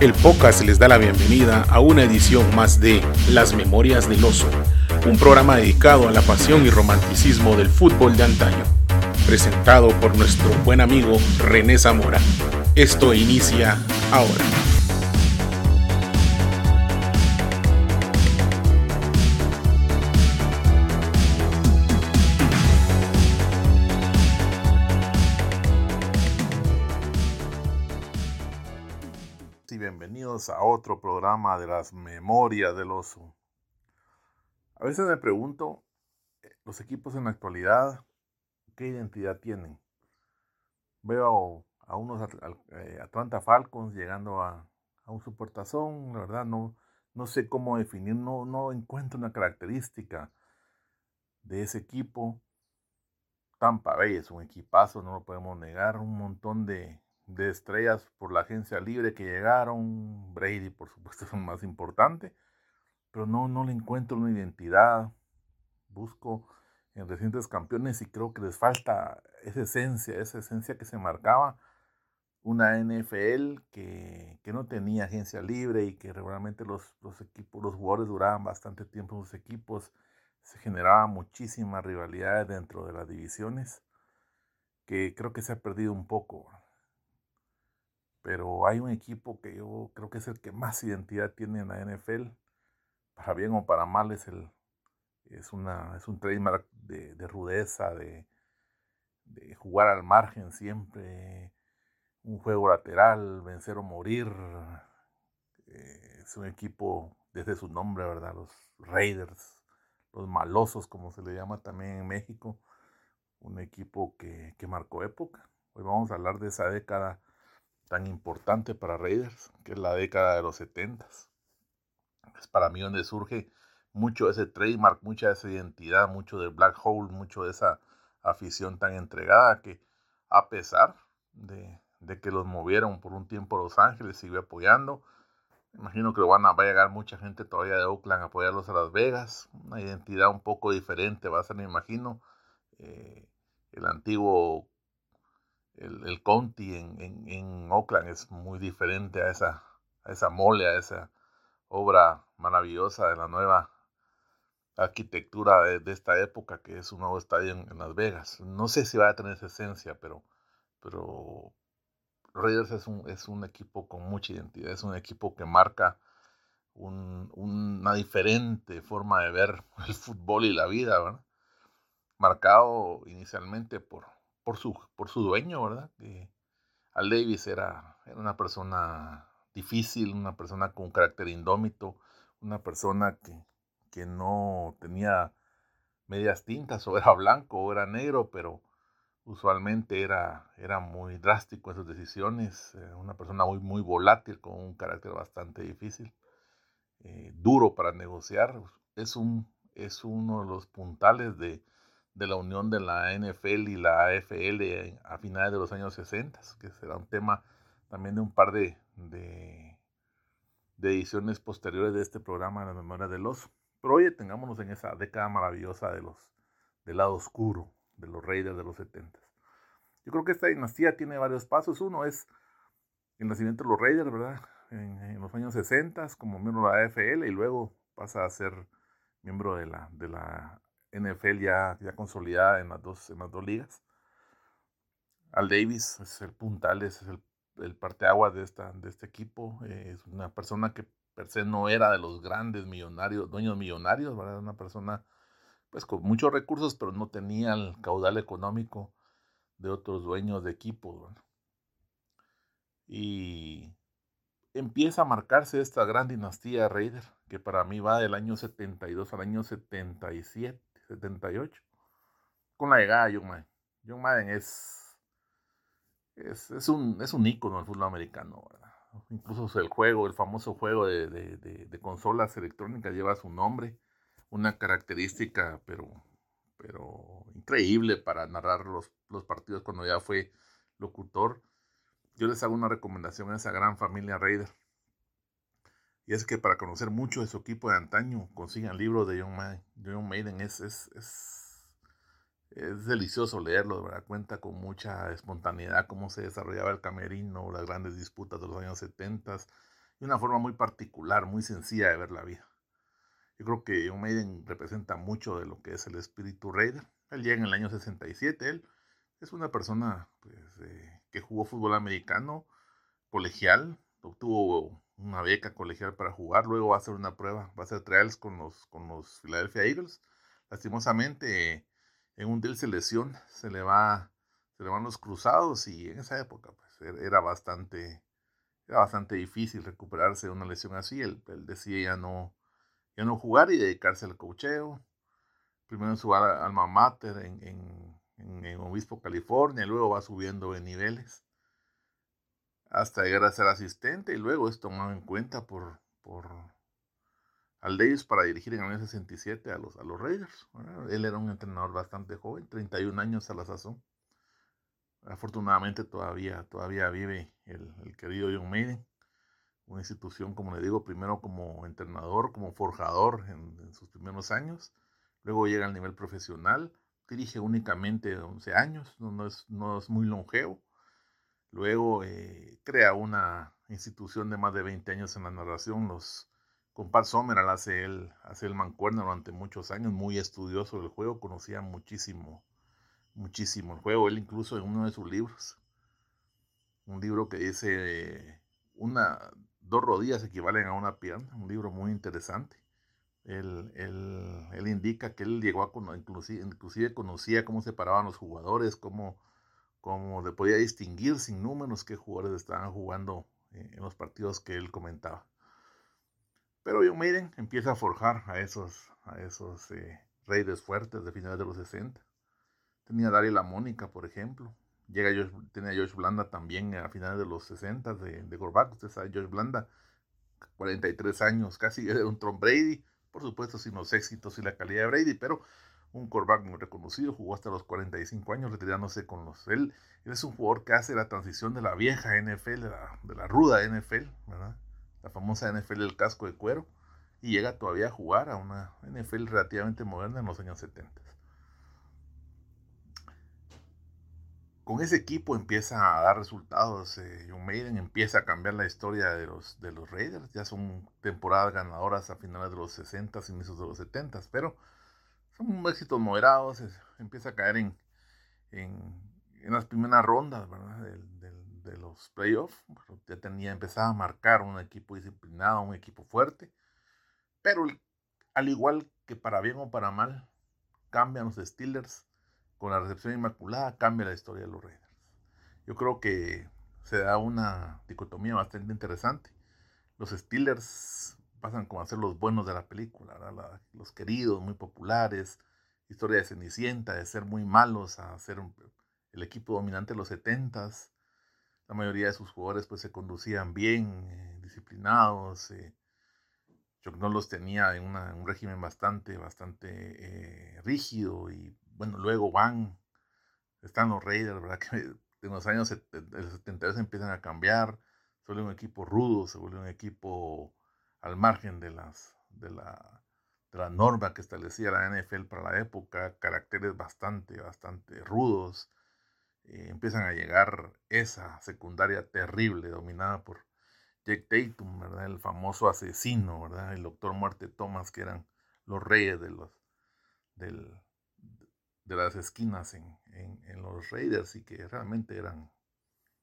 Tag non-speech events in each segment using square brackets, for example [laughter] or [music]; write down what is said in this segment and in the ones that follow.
El podcast les da la bienvenida a una edición más de Las Memorias del Oso, un programa dedicado a la pasión y romanticismo del fútbol de antaño, presentado por nuestro buen amigo René Zamora. Esto inicia ahora. A otro programa de las memorias del oso. A veces me pregunto, eh, los equipos en la actualidad, ¿qué identidad tienen? Veo a unos eh, Atlanta Falcons llegando a, un supertazón, la verdad no, no sé cómo definir, no, no encuentro una característica de ese equipo. Tampa Bay es un equipazo, no lo podemos negar, un montón de, de estrellas por la agencia libre que llegaron. Brady, por supuesto, [laughs] es el más importante. Pero no, no le encuentro una identidad. Busco en recientes campeones y creo que les falta esa esencia, esa esencia que se marcaba una NFL que, no tenía agencia libre y que realmente los, los, equipos, los jugadores duraban bastante tiempo en sus equipos. Se generaba muchísimas rivalidades dentro de las divisiones que creo que se ha perdido un poco pero hay un equipo que yo creo que es el que más identidad tiene en la NFL, para bien o para mal, es, el, es, una, es un trademark de, rudeza, de, jugar al margen siempre, un juego lateral, vencer o morir. Eh, es un equipo desde su nombre, ¿verdad? Los Raiders, los malosos, como se le llama también en México, un equipo que, que marcó época. Hoy vamos a hablar de esa década tan importante para Raiders, que es la década de los 70. Es para mí donde surge mucho de ese trademark, mucha de esa identidad, mucho del Black Hole, mucho de esa afición tan entregada que a pesar de, que los movieron por un tiempo a Los Ángeles, sigue apoyando. Imagino que van a, va a llegar mucha gente todavía de Oakland a apoyarlos a Las Vegas. Una identidad un poco diferente va a ser, me imagino, eh, el antiguo el, el county en, en, Oakland es muy diferente a esa, a esa mole, a esa obra maravillosa de la nueva arquitectura de, esta época, que es un nuevo estadio en, Las Vegas. No sé si va a tener esa esencia, pero, pero Raiders es un, es un equipo con mucha identidad, es un equipo que marca una diferente forma de ver [laughs] el fútbol y la vida, marcado inicialmente por, por su, por su dueño, ¿verdad? Que Al Davis era, era una persona difícil, una persona con carácter indómito, una persona que, que no tenía medias tintas, o era blanco o era negro, pero usualmente era, era muy drástico en sus decisiones, eh, una persona muy, muy volátil, con un carácter bastante difícil, eh, duro para negociar. Es, un, es uno de los puntales de, de la unión de la NFL y la AFL a finales de los años 60, que será un tema también de un par de, de, ediciones posteriores de este programa de la memoria del oso. Pero oye, tengámonos en esa década maravillosa de los, del lado oscuro, de los Raiders de los 70. Yo creo que esta dinastía tiene varios pasos. Uno es el nacimiento de los Raiders, ¿verdad? En, en los años 60 como miembro de la AFL y luego pasa a ser miembro de la, de la NFL ya, ya consolidada en las, dos, en las dos ligas. Al Davis es el puntal, es el, el parteaguas de, esta, de este equipo. Eh, es una persona que per se no era de los grandes millonarios, dueños millonarios, ¿verdad? Una persona pues con muchos recursos, pero no tenía el caudal económico de otros dueños de equipos. Y empieza a marcarse esta gran dinastía Raider, que para mí va del año 72 al año 77. 78, con la llegada de John Madden. John Madden es, es, un, es un ícono del fútbol americano. Incluso el juego, el famoso juego de, de, consolas electrónicas lleva su nombre, una característica, pero, pero increíble para narrar los, los partidos cuando ya fue locutor. Yo les hago una recomendación a esa gran familia Raider. Y es que para conocer mucho de su equipo de antaño, consigan libros de John Maiden. John Maiden es, es, es, delicioso leerlo, ¿verdad? Cuenta con mucha espontaneidad cómo se desarrollaba el camerino, las grandes disputas de los años 70 y una forma muy particular, muy sencilla de ver la vida. Yo creo que John Maiden representa mucho de lo que es el espíritu Raider. Él llega en el año 67, él es una persona pues, eh, que jugó fútbol americano colegial, obtuvo una beca colegial para jugar, luego va a hacer una prueba, va a hacer trials con los, con los Philadelphia Eagles. Lastimosamente, en un deal se lesiona, se le va, se le van los cruzados y en esa época pues, er, era bastante, era bastante difícil recuperarse de una lesión así. Él, él decía ya no, ya no jugar y dedicarse al cocheo. Primero en su alma mater en, en, en Obispo, California, luego va subiendo de niveles hasta llegar a ser asistente y luego es tomado en cuenta por, por Davis para dirigir en el año 67 a los, a los Raiders. Él era un entrenador bastante joven, 31 años a la sazón. Afortunadamente todavía, todavía vive el, el querido John Maiden, una institución, como le digo, primero como entrenador, como forjador en, en sus primeros años, luego llega al nivel profesional, dirige únicamente 11 años, no, no, es, no es muy longevo, Luego eh, crea una institución de más de 20 años en la narración. Los, con Pat hace el, hace el durante muchos años, muy estudioso del juego, conocía muchísimo, muchísimo el juego. Él incluso en uno de sus libros, un libro que dice una, dos rodillas equivalen a una pierna, un libro muy interesante. Él, él, indica que él llegó a inclusive, inclusive conocía cómo se paraban los jugadores, cómo como le podía distinguir sin números qué jugadores estaban jugando eh, en los partidos que él comentaba. Pero John Maiden empieza a forjar a esos, a esos eh, reyes fuertes de finales de los 60. Tenía a Daryl La Mónica, por ejemplo. Llega Josh, tenía a Josh Blanda también a finales de los 60 de, de Gorbac. Usted sabe, Josh Blanda, 43 años, casi [laughs] era un Tom Brady. Por supuesto, sin los éxitos y la calidad de Brady, pero un quarterback muy reconocido, jugó hasta los 45 años retirándose con los... Él, es un jugador que hace la transición de la vieja NFL, de la, ruda NFL. La famosa NFL del casco de cuero, y llega todavía a jugar a una NFL relativamente moderna en los años 70. Con ese equipo empieza a dar resultados. Eh, John Maiden empieza a cambiar la historia de los, de los Raiders. Ya son temporadas ganadoras a finales de los 60, inicios de los 70, pero son éxitos moderados, empieza a caer en, en, las primeras rondas De, los playoffs. Ya tenía, empezaba a marcar un equipo disciplinado, un equipo fuerte, pero al igual que para bien o para mal, cambian los Steelers con la recepción inmaculada, cambia la historia de los Raiders. Yo creo que se da una dicotomía bastante interesante. Los Steelers pasan como a ser los buenos de la película, los queridos, muy populares, historia de Cenicienta, de ser muy malos a ser el equipo dominante de los setentas. La mayoría de sus jugadores pues se conducían bien, eh, disciplinados. Eh. no los tenía en un régimen bastante, bastante eh, rígido y bueno, luego van, están los Raiders, ¿verdad? [laughs] Que en los años 70 empiezan a cambiar, se vuelve un equipo rudo, se vuelve un equipo al margen de, las, de, la, de norma que establecía la NFL para la época, caracteres bastante, bastante rudos. Eh, empiezan a llegar esa secundaria terrible, dominada por Jake Tatum, ¿verdad? el famoso asesino, ¿verdad? el doctor Muerte Thomas, que eran los reyes de, los, del, de las esquinas en, en, en, los Raiders y que realmente eran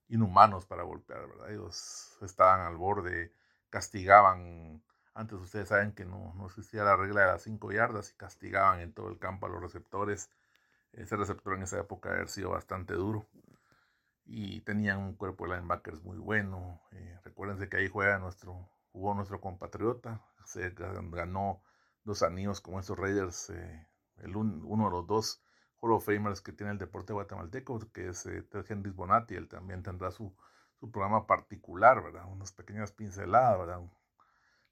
inhumanos para golpear, ¿verdad? ellos estaban al borde castigaban, antes ustedes saben que no, no existía la regla de las cinco yardas y castigaban en todo el campo a los receptores. Ese receptor en esa época había sido bastante duro y tenían un cuerpo de linebackers muy bueno. Eh, recuérdense que ahí juega nuestro, jugó nuestro compatriota, se ganó dos anillos como esos Raiders, eh, el uno de los dos Hall of Famers que tiene el deporte guatemalteco, que es eh, Henry Bonatti, él también tendrá su, su programa particular, ¿verdad? Unas pequeñas pinceladas, ¿verdad?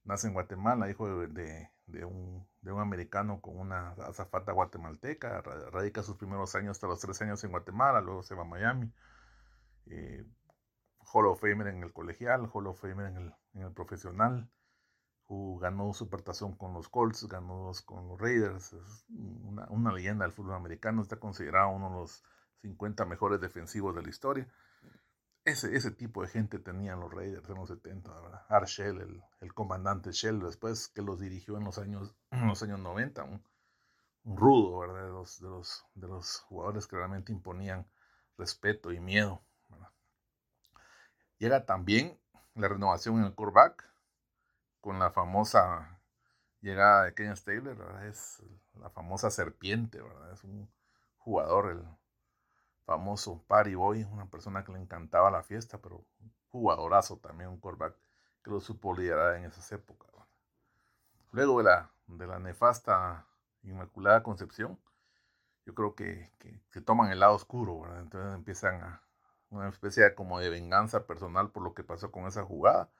Nace en Guatemala, hijo de, de, un, de un americano con una azafata guatemalteca, radica sus primeros años hasta los tres años en Guatemala, luego se va a Miami. Eh, Hall of Famer en el colegial, Hall of Famer en el, en el profesional. ganó supertazón con los Colts, ganó con los Raiders. Es una, una, leyenda del fútbol americano. Está considerado uno de los 50 mejores defensivos de la historia ese, ese tipo de gente tenían los Raiders en los 70, ¿verdad? Art Shell, el, el, comandante Shell, después que los dirigió en los años, [clears throat] en los años 90, un, rudo, ¿verdad? De los, de, los, de los jugadores que realmente imponían respeto y miedo. Llega también la renovación en el quarterback con la famosa llegada de Ken Stabler. Es la famosa serpiente, ¿verdad? Es un jugador, el famoso party boy, una persona que le encantaba la fiesta, pero jugadorazo también, un quarterback que lo supo liderar en esas épocas. Luego de la, de la nefasta Inmaculada Concepción, yo creo que, que, toman el lado oscuro, ¿verdad? entonces empiezan a una especie de, como de venganza personal por lo que pasó con esa jugada.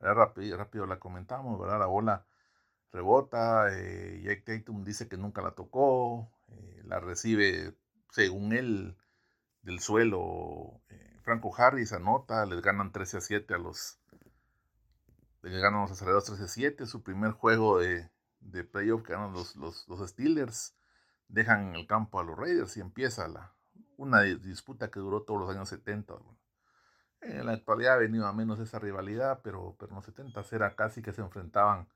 Rápido, rápido la comentamos. La bola rebota, eh, Jack Tatum dice que nunca la tocó, eh, la recibe, según él, del suelo. Eh, Franco Harris anota, les ganan 13 a 7 a los. Les ganan los aceleradores 13 a 7. Su primer juego de, de playoff que ganan los, los, los, Steelers. Dejan en el campo a los Raiders y empieza la, una disputa que duró todos los años 70. En la actualidad ha venido a menos esa rivalidad, pero, pero en los 70 era casi que se enfrentaban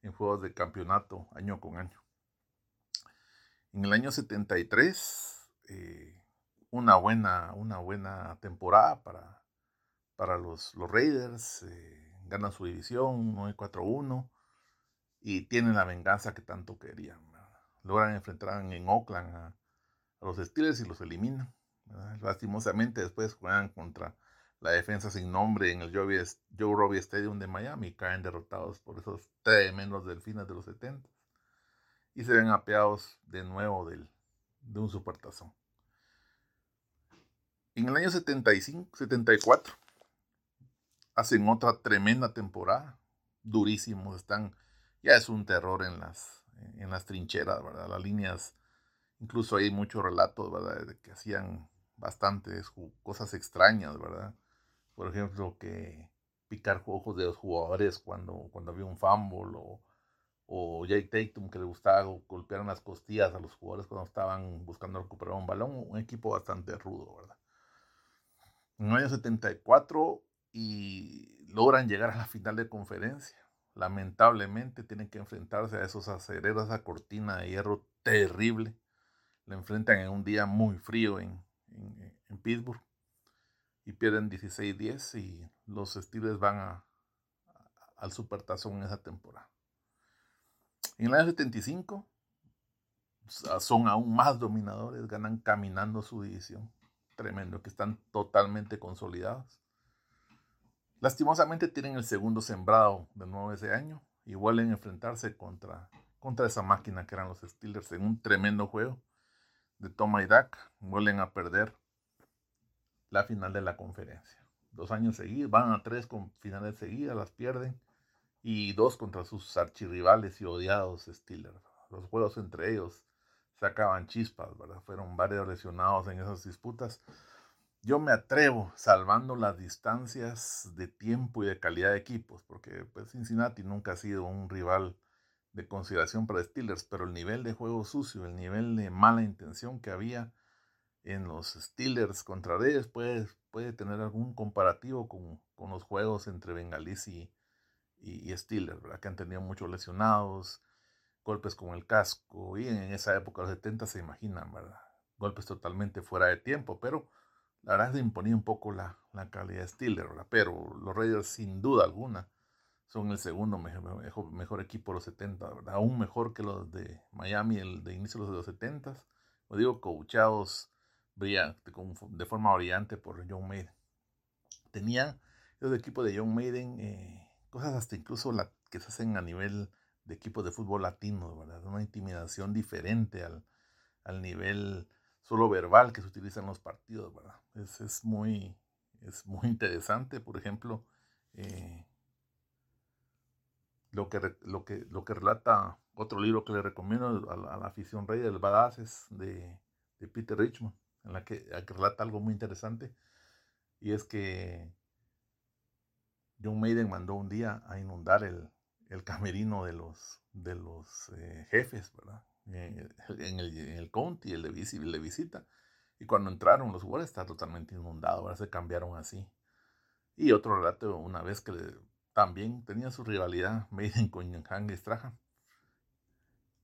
en juegos de campeonato año con año. En el año 73, eh, una buena, una buena temporada para, para los, los Raiders. Eh, ganan su división 9-4-1 y tienen la venganza que tanto querían. Logran enfrentar en Oakland a, los Steelers y los eliminan. Lastimosamente después juegan contra la defensa sin nombre en el Joe, Robbie Stadium de Miami caen derrotados por esos tremendos delfines de los 70 y se ven apeados de nuevo del, de un supertazón. En el año 75, 74, hacen otra tremenda temporada, durísimos, están, ya es un terror en las, en las trincheras, ¿verdad? Las líneas, incluso hay muchos relatos, ¿verdad? De que hacían bastantes cosas extrañas, ¿verdad? Por ejemplo, que picar ojos de los jugadores cuando, cuando había un fumble o, o Jake Tatum que le gustaba golpear las costillas a los jugadores cuando estaban buscando recuperar un balón, un equipo bastante rudo, ¿verdad? En el año 74 y logran llegar a la final de conferencia. Lamentablemente tienen que enfrentarse a esos aceleros, a cortina de hierro terrible. Le enfrentan en un día muy frío en, Pittsburgh y pierden 16-10 y los Steelers van a, al supertazón en esa temporada. En el año 75 son aún más dominadores, ganan caminando su división tremendo, que están totalmente consolidados. Lastimosamente tienen el segundo sembrado de nuevo ese año y vuelven a enfrentarse contra, contra esa máquina que eran los Steelers en un tremendo juego de toma y Dak. Vuelven a perder la final de la conferencia. Dos años seguidos, van a tres con finales seguidas, las pierden y dos contra sus archirrivales y odiados Steelers. Los juegos entre ellos sacaban chispas, ¿verdad? Fueron varios lesionados en esas disputas. Yo me atrevo, salvando las distancias de tiempo y de calidad de equipos, porque pues, Cincinnati nunca ha sido un rival de consideración para Steelers, pero el nivel de juego sucio, el nivel de mala intención que había en los Steelers contra Reyes puede, puede tener algún comparativo con, los juegos entre Bengalis y, y, Steelers, ¿verdad? que han tenido muchos lesionados, golpes con el casco, y en esa época, los 70, se imaginan, ¿verdad? Golpes totalmente fuera de tiempo, pero la verdad se imponía un poco la, la calidad de Steelers, ¿verdad? Pero los Raiders, sin duda alguna, son el segundo mejor, mejor, equipo de los 70, ¿verdad? Aún mejor que los de Miami, el de inicio de los 70, lo digo, coachados de forma brillante por John Maiden. Tenían el equipo de John Maiden eh, cosas hasta incluso la, que se hacen a nivel de equipos de fútbol latino, ¿verdad? Una intimidación diferente al, al nivel solo verbal que se utiliza en los partidos, ¿verdad? Es, es muy, es muy interesante, por ejemplo, eh, lo, que, lo, que, lo que relata otro libro que le recomiendo a la, afición rey del Badasses de, de Peter Richmond, en la que, que relata algo muy interesante, y es que John Maiden mandó un día a inundar el, el camerino de los, de los eh, jefes, ¿verdad? En el, en el county, el de, visita, Y cuando entraron los jugadores está totalmente inundado, ahora se cambiaron así. Y otro relato, una vez que también tenía su rivalidad [laughs] Maiden con Hang Strahan.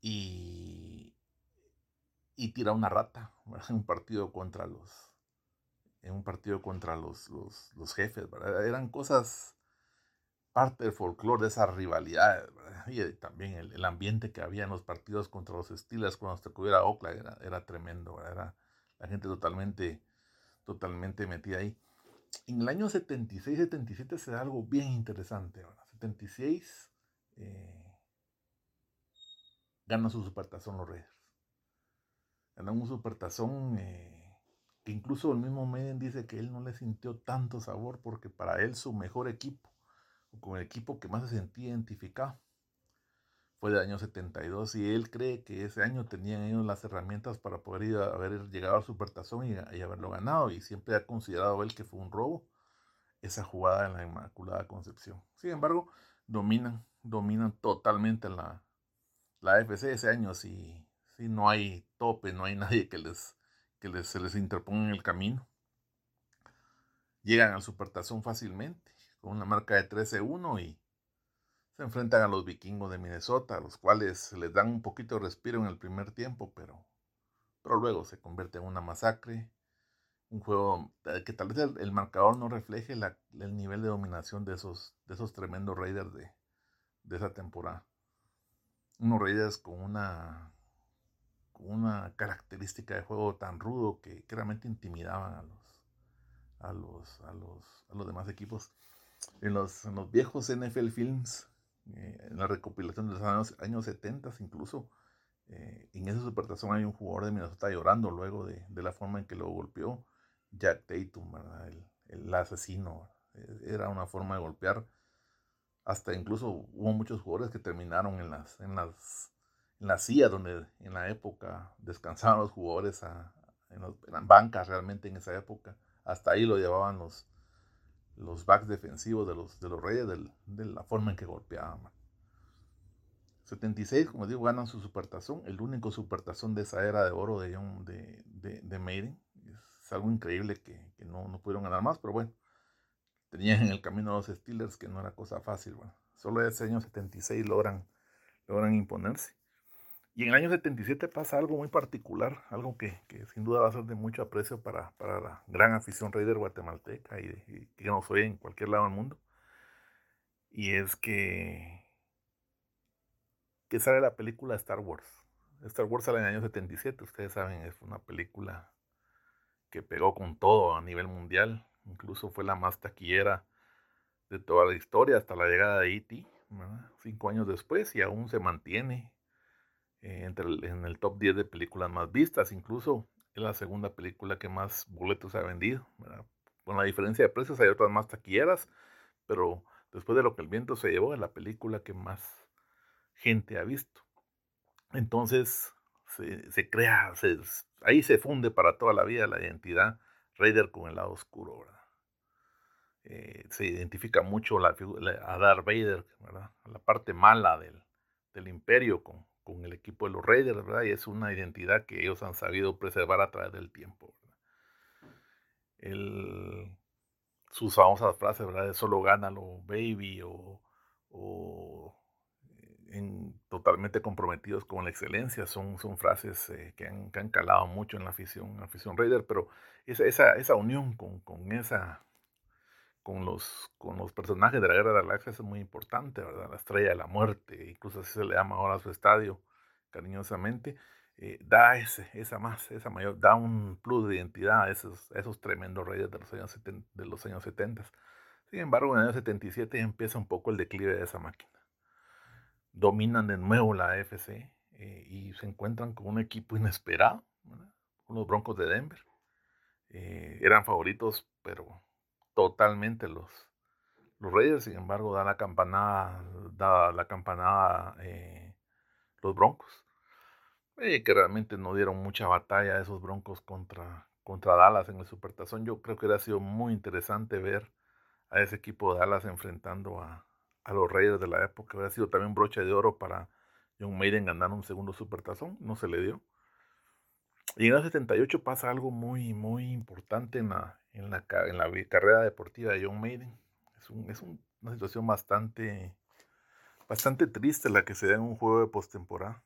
Y, y tira una rata en un partido contra los en un partido contra los, los, jefes, Eran cosas parte del folclore de esa rivalidad, y eh, también el, ambiente que había en los partidos contra los Steelers cuando se cubriera Oakland era, tremendo, era la gente totalmente, totalmente metida ahí. En el año 76-77 se da algo bien interesante. 76 eh, ganan su supertazón los Reyes. Ganan un supertazón eh, que incluso el mismo Meden dice que él no le sintió tanto sabor porque para él su mejor equipo, con el equipo que más se sentía identificado, fue del año 72 y él cree que ese año tenían ellos las herramientas para poder haber llegado al supertazón y, y, haberlo ganado y siempre ha considerado él que fue un robo esa jugada en la Inmaculada Concepción. Sin embargo, dominan, dominan totalmente la, la AFC ese año si, si no hay tope, no hay nadie que les que se les interponga en el camino. Llegan al supertazón fácilmente, una marca de 13-1 y se enfrentan a los vikingos de Minnesota, los cuales les dan un poquito de respiro en el primer tiempo, pero, pero luego se convierte en una masacre. Un juego que tal vez el, marcador no refleje el nivel de dominación de esos, de esos tremendos Raiders de, de esa temporada. Unos Raiders con una, con una característica de juego tan rudo que, realmente intimidaban a los, a los, a los, a los demás equipos. En los, en los viejos NFL Films eh, en la recopilación de los años, años 70 incluso, eh, en esa supertazón hay un jugador de Minnesota llorando luego de, de, la forma en que lo golpeó Jack Tatum, El, el, asesino. Eh, era una forma de golpear. Hasta incluso hubo muchos jugadores que terminaron en las, en las, en la silla donde en la época descansaban los jugadores en, las bancas realmente en esa época. Hasta ahí lo llevaban los, los backs defensivos de los, de los Reyes de la forma en que golpeaban. 76, como digo, ganan su supertazón, el único supertazón de esa era de oro de, de, de, de Maiden. Es algo increíble que, no, no, pudieron ganar más, pero bueno, tenían en el camino a los Steelers que no era cosa fácil. Bueno, solo ese año 76 logran, logran imponerse. Y en el año 77 pasa algo muy particular, algo que, sin duda va a ser de mucho aprecio para, la gran afición Raider guatemalteca y, que nos oye en cualquier lado del mundo. Y es que, que sale la película Star Wars. Star Wars sale en el año 77, ustedes saben, es una película que pegó con todo a nivel mundial. Incluso fue la más taquillera de toda la historia hasta la llegada de E.T., cinco años después, y aún se mantiene eh, entre en el top 10 de películas más vistas. Incluso es la segunda película que más boletos ha vendido. Con la diferencia de precios hay otras más taquilleras, pero después de lo que el viento se llevó, es la película que más gente ha visto. Entonces se, crea, ahí se funde para toda la vida la identidad Raider con el lado oscuro. Eh, se identifica mucho a Darth Vader, la parte mala del, del imperio con, con el equipo de los Raiders, ¿verdad? Y es una identidad que ellos han sabido preservar a través del tiempo. El, sus famosas frases, ¿verdad? De solo gánalo, baby, o, eh, en, totalmente comprometidos con la excelencia, son, son frases eh, que, han, calado mucho en la afición, la afición Raider, pero esa, esa, esa unión con, con esa con los, con los personajes de la Guerra de la Galaxia es muy importante, ¿verdad? La Estrella de la Muerte, incluso así se le llama ahora su estadio, cariñosamente, eh, da ese, esa más, esa mayor, da un plus de identidad a esos, esos tremendos reyes de los años 70. De los años 70. Sin embargo, en el año 77 empieza un poco el declive de esa máquina. Dominan de nuevo la AFC eh, y se encuentran con un equipo inesperado, unos Broncos de Denver. Eh, eran favoritos, pero totalmente los, los Raiders, sin embargo, da la campanada, da la campanada eh, los Broncos. Eh, que realmente no dieron mucha batalla esos Broncos contra, contra Dallas en el Supertazón. Yo creo que hubiera sido muy interesante ver a ese equipo de Dallas enfrentando a, a los Raiders de la época. Hubiera sido también broche de oro para John Maiden ganar un segundo Supertazón. No se le dio. Y en el 78 pasa algo muy, muy importante en la, en la, en carrera deportiva de John Maiden. Es, un, es una situación bastante, bastante triste la que se da en un juego de postemporada.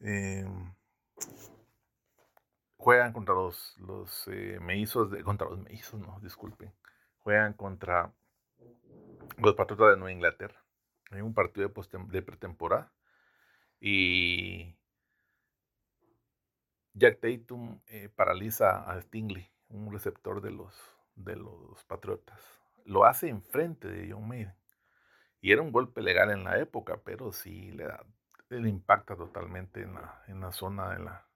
Eh, juegan contra los, los eh, de, contra los meizos, no, disculpen. Juegan contra los Patriotas de Nueva Inglaterra. Hay un partido de, de pretemporada. Y Jack Tatum eh, paraliza a Stingley, un receptor de los, de los Patriotas. Lo hace enfrente de John Maiden. Y era un golpe legal en la época, pero sí le, da, le impacta totalmente en la, en la zona de la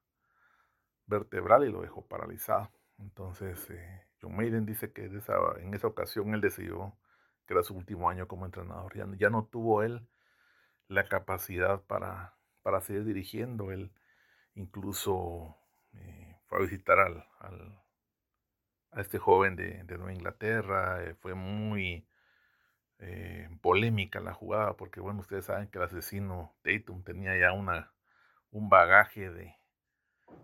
vertebral y lo dejó paralizado. Entonces, eh, John Maiden dice que en esa ocasión él decidió que era su último año como entrenador. Ya, ya no tuvo él la capacidad para, para seguir dirigiendo. Él incluso eh, fue a visitar al, a este joven de, Nueva Inglaterra. Eh, fue muy polémica la jugada porque, bueno, ustedes saben que el asesino Tatum tenía ya una, un bagaje de,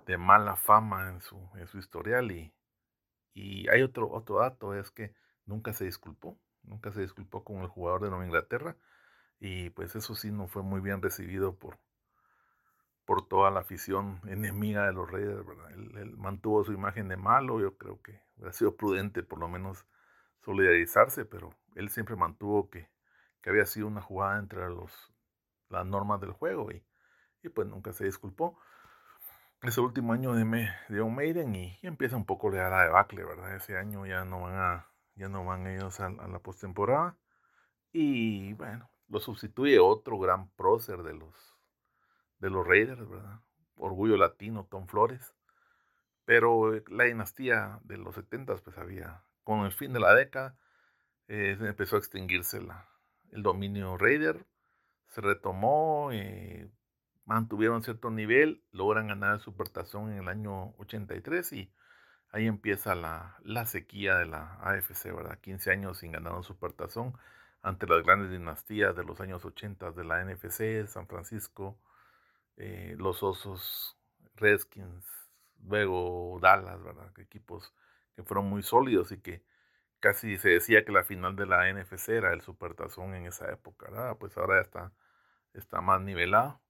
de mala fama en su, en su historial. Y, y hay otro, otro dato, es que nunca se disculpó, nunca se disculpó con el jugador de Nueva Inglaterra. Y pues eso sí no fue muy bien recibido por, por toda la afición enemiga de los Reyes, Él, mantuvo su imagen de malo, yo creo que hubiera sido prudente por lo menos solidarizarse, pero él siempre mantuvo que, que había sido una jugada entre los, las normas del juego y, y pues nunca se disculpó ese último año de, me, de un Maiden y, empieza un poco la debacle, ¿verdad? Ese año ya no van a, ya no van ellos a, la postemporada. Y bueno, lo sustituye otro gran prócer de los, de los Raiders, ¿verdad? Orgullo latino, Tom Flores. Pero eh, la dinastía de los 70 pues había, con el fin de la década, eh, empezó a extinguirse la, el dominio Raider, se retomó, eh, mantuvieron cierto nivel, logran ganar el Supertazón en el año 83 y ahí empieza la, sequía de la AFC, ¿verdad? 15 años sin ganar un Supertazón ante las grandes dinastías de los años 80 de la NFC, San Francisco, eh, los Osos, Redskins, luego Dallas, ¿verdad? Equipos que fueron muy sólidos y que casi se decía que la final de la NFC era el Supertazón en esa época. Pues ahora ya está, está más nivelado.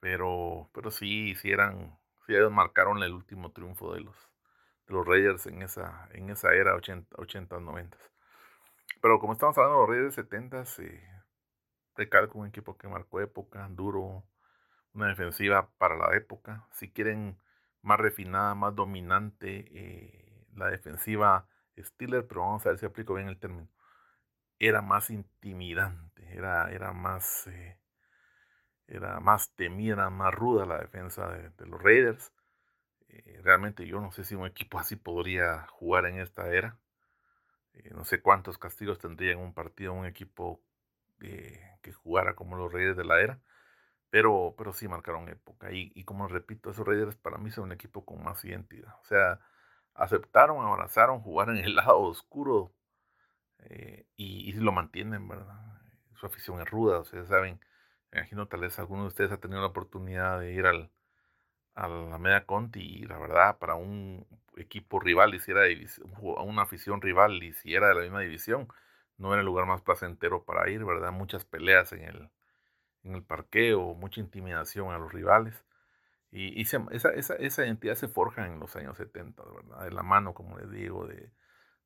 Pero, pero sí, sí eran, sí marcaron el último triunfo de los, de los Raiders en esa, en esa era 80, 80 90. Pero como estamos hablando de los Raiders 70, eh, recalco un equipo que marcó época, duro, una defensiva para la época. Si quieren más refinada, más dominante, eh, la defensiva Steeler, pero vamos a ver si aplico bien el término. Era más intimidante, era, era más eh, era más temida, más ruda la defensa de, los Raiders. Eh, realmente yo no sé si un equipo así podría jugar en esta era. Eh, no sé cuántos castigos tendría en un partido un equipo que jugara como los Raiders de la era. Pero, pero sí marcaron época. Y, y como repito, esos Raiders para mí son un equipo con más identidad. O sea, aceptaron, abrazaron jugar en el lado oscuro y, y, lo mantienen, ¿verdad? Su afición es ruda, o sea, saben me imagino tal vez alguno de ustedes ha tenido la oportunidad de ir al, a la Media Conti y la verdad para un equipo rival y si era una afición rival y si era de la misma división, no era el lugar más placentero para ir, ¿verdad? Muchas peleas en el, en el parqueo, mucha intimidación a los rivales. Y, esa, esa, esa, identidad se forja en los años 70, ¿verdad? De la mano, como les digo, de,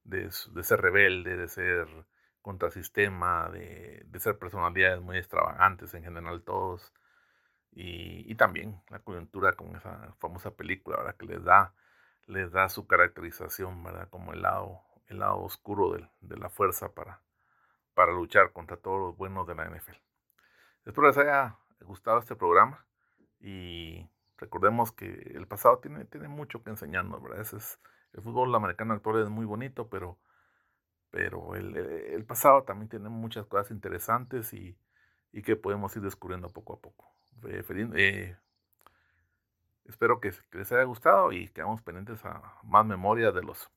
de, de ser rebelde, de ser contrasistema, de, de ser personalidades muy extravagantes en general todos. Y, también la coyuntura con esa famosa película, ¿verdad? Que les da, les da su caracterización, ¿verdad? Como el lado, el lado oscuro de, de la fuerza para, para luchar contra todos los buenos de la NFL. Espero les haya gustado este programa y recordemos que el pasado tiene, tiene mucho que enseñarnos, ¿verdad? es, el fútbol americano actual es muy bonito, pero pero el, el, pasado también tiene muchas cosas interesantes y, y, que podemos ir descubriendo poco a poco. Eh, espero que, les haya gustado y quedamos pendientes a más memoria de los